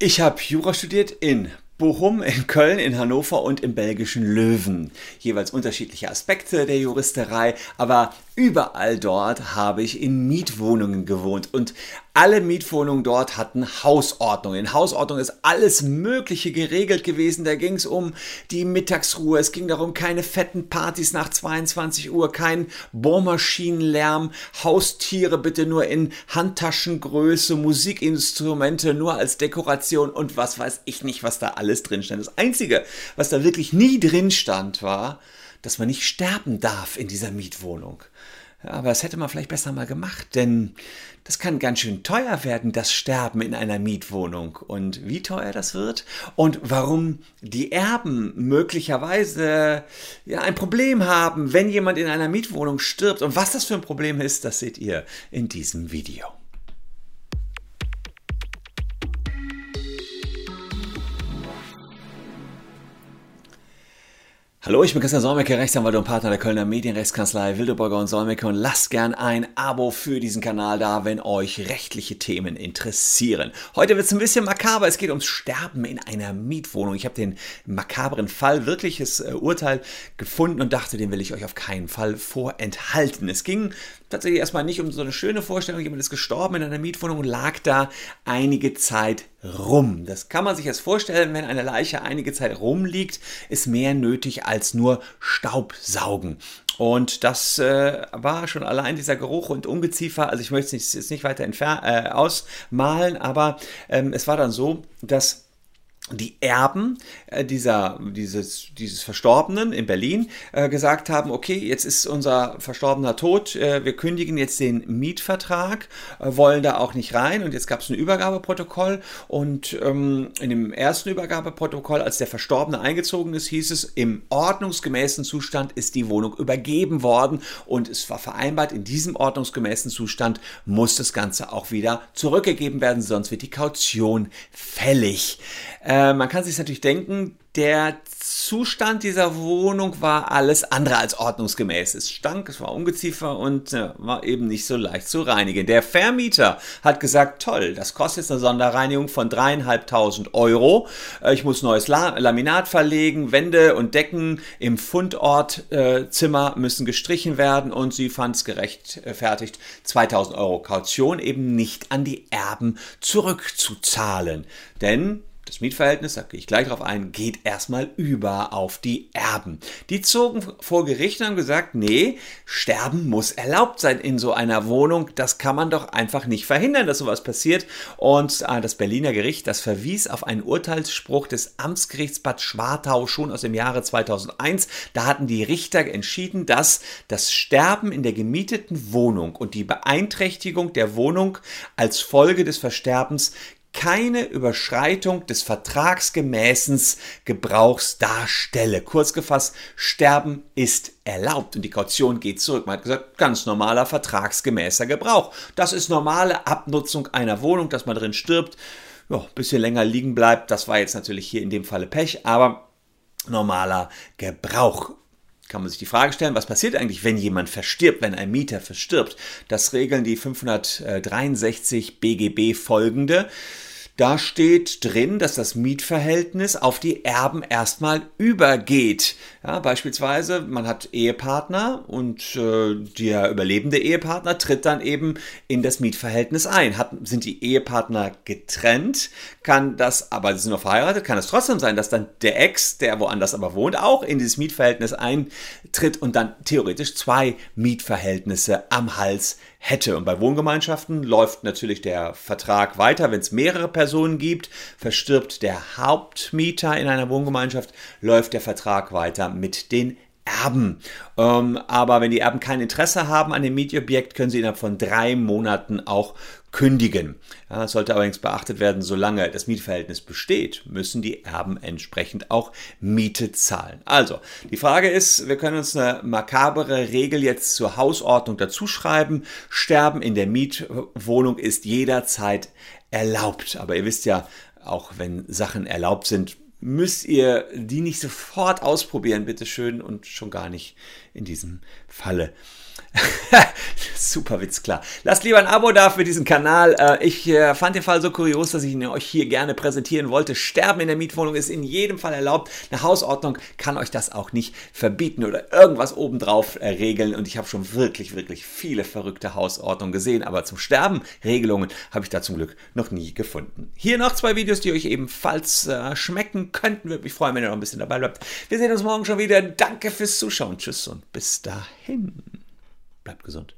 Ich habe Jura studiert in Bochum, in Köln, in Hannover und im belgischen Löwen. Jeweils unterschiedliche Aspekte der Juristerei, aber überall dort habe ich in Mietwohnungen gewohnt und alle Mietwohnungen dort hatten Hausordnung. In Hausordnung ist alles Mögliche geregelt gewesen. Da ging es um die Mittagsruhe. Es ging darum, keine fetten Partys nach 22 Uhr, kein Bohrmaschinenlärm, Haustiere bitte nur in Handtaschengröße, Musikinstrumente nur als Dekoration und was weiß ich nicht, was da alles drin stand. Das Einzige, was da wirklich nie drin stand, war, dass man nicht sterben darf in dieser Mietwohnung. Aber das hätte man vielleicht besser mal gemacht, denn das kann ganz schön teuer werden, das Sterben in einer Mietwohnung. Und wie teuer das wird und warum die Erben möglicherweise ja, ein Problem haben, wenn jemand in einer Mietwohnung stirbt und was das für ein Problem ist, das seht ihr in diesem Video. Hallo, ich bin Christian Solmecke, Rechtsanwalt und Partner der Kölner Medienrechtskanzlei Wildeborger und Solmecke und lasst gern ein Abo für diesen Kanal da, wenn euch rechtliche Themen interessieren. Heute wird es ein bisschen makaber, es geht ums Sterben in einer Mietwohnung. Ich habe den makaberen Fall, wirkliches äh, Urteil gefunden und dachte, den will ich euch auf keinen Fall vorenthalten. Es ging tatsächlich erstmal nicht um so eine schöne Vorstellung, jemand ist gestorben in einer Mietwohnung und lag da einige Zeit rum. Das kann man sich jetzt vorstellen, wenn eine Leiche einige Zeit rumliegt, ist mehr nötig als nur Staubsaugen. Und das äh, war schon allein dieser Geruch und Ungeziefer. Also ich möchte es jetzt nicht weiter äh, ausmalen, aber ähm, es war dann so, dass die Erben äh, dieser, dieses, dieses Verstorbenen in Berlin äh, gesagt haben, okay, jetzt ist unser Verstorbener tot, äh, wir kündigen jetzt den Mietvertrag, äh, wollen da auch nicht rein. Und jetzt gab es ein Übergabeprotokoll. Und ähm, in dem ersten Übergabeprotokoll, als der Verstorbene eingezogen ist, hieß es, im ordnungsgemäßen Zustand ist die Wohnung übergeben worden. Und es war vereinbart, in diesem ordnungsgemäßen Zustand muss das Ganze auch wieder zurückgegeben werden, sonst wird die Kaution fällig. Äh, man kann sich natürlich denken, der Zustand dieser Wohnung war alles andere als ordnungsgemäß. Es stank, es war Ungeziefer und äh, war eben nicht so leicht zu reinigen. Der Vermieter hat gesagt, toll, das kostet jetzt eine Sonderreinigung von dreieinhalbtausend Euro. Äh, ich muss neues La Laminat verlegen, Wände und Decken im Fundortzimmer äh, müssen gestrichen werden und sie fand es gerechtfertigt, 2000 Euro Kaution eben nicht an die Erben zurückzuzahlen. Denn das Mietverhältnis, da gehe ich gleich drauf ein, geht erstmal über auf die Erben. Die zogen vor Gericht und haben gesagt, nee, Sterben muss erlaubt sein in so einer Wohnung. Das kann man doch einfach nicht verhindern, dass sowas passiert. Und äh, das Berliner Gericht, das verwies auf einen Urteilsspruch des Amtsgerichts Bad Schwartau schon aus dem Jahre 2001. Da hatten die Richter entschieden, dass das Sterben in der gemieteten Wohnung und die Beeinträchtigung der Wohnung als Folge des Versterbens keine Überschreitung des vertragsgemäßen Gebrauchs darstelle. Kurz gefasst, Sterben ist erlaubt und die Kaution geht zurück. Man hat gesagt, ganz normaler vertragsgemäßer Gebrauch. Das ist normale Abnutzung einer Wohnung, dass man drin stirbt, ja, ein bisschen länger liegen bleibt. Das war jetzt natürlich hier in dem Falle Pech, aber normaler Gebrauch kann man sich die Frage stellen, was passiert eigentlich, wenn jemand verstirbt, wenn ein Mieter verstirbt? Das regeln die 563 BGB folgende. Da steht drin, dass das Mietverhältnis auf die Erben erstmal übergeht. Ja, beispielsweise, man hat Ehepartner und äh, der überlebende Ehepartner tritt dann eben in das Mietverhältnis ein. Hat, sind die Ehepartner getrennt, kann das, aber sie sind noch verheiratet, kann es trotzdem sein, dass dann der Ex, der woanders aber wohnt, auch in dieses Mietverhältnis eintritt und dann theoretisch zwei Mietverhältnisse am Hals hätte. Und bei Wohngemeinschaften läuft natürlich der Vertrag weiter. Wenn es mehrere Personen gibt, verstirbt der Hauptmieter in einer Wohngemeinschaft, läuft der Vertrag weiter mit den Erben. Ähm, aber wenn die Erben kein Interesse haben an dem Mietobjekt, können sie innerhalb von drei Monaten auch kündigen. Ja, sollte allerdings beachtet werden, solange das Mietverhältnis besteht, müssen die Erben entsprechend auch Miete zahlen. Also, die Frage ist, wir können uns eine makabere Regel jetzt zur Hausordnung dazuschreiben. Sterben in der Mietwohnung ist jederzeit erlaubt. Aber ihr wisst ja, auch wenn Sachen erlaubt sind, müsst ihr die nicht sofort ausprobieren, bitteschön, und schon gar nicht in diesem Falle. Super Witz, klar. Lasst lieber ein Abo da für diesen Kanal. Äh, ich äh, fand den Fall so kurios, dass ich ihn euch hier gerne präsentieren wollte. Sterben in der Mietwohnung ist in jedem Fall erlaubt. Eine Hausordnung kann euch das auch nicht verbieten oder irgendwas obendrauf äh, regeln. Und ich habe schon wirklich, wirklich viele verrückte Hausordnungen gesehen. Aber zum Sterben Regelungen habe ich da zum Glück noch nie gefunden. Hier noch zwei Videos, die euch ebenfalls schmecken könnten. Würde mich freuen, wenn ihr noch ein bisschen dabei bleibt. Wir sehen uns morgen schon wieder. Danke fürs Zuschauen. Tschüss und bis dahin. Bleibt gesund.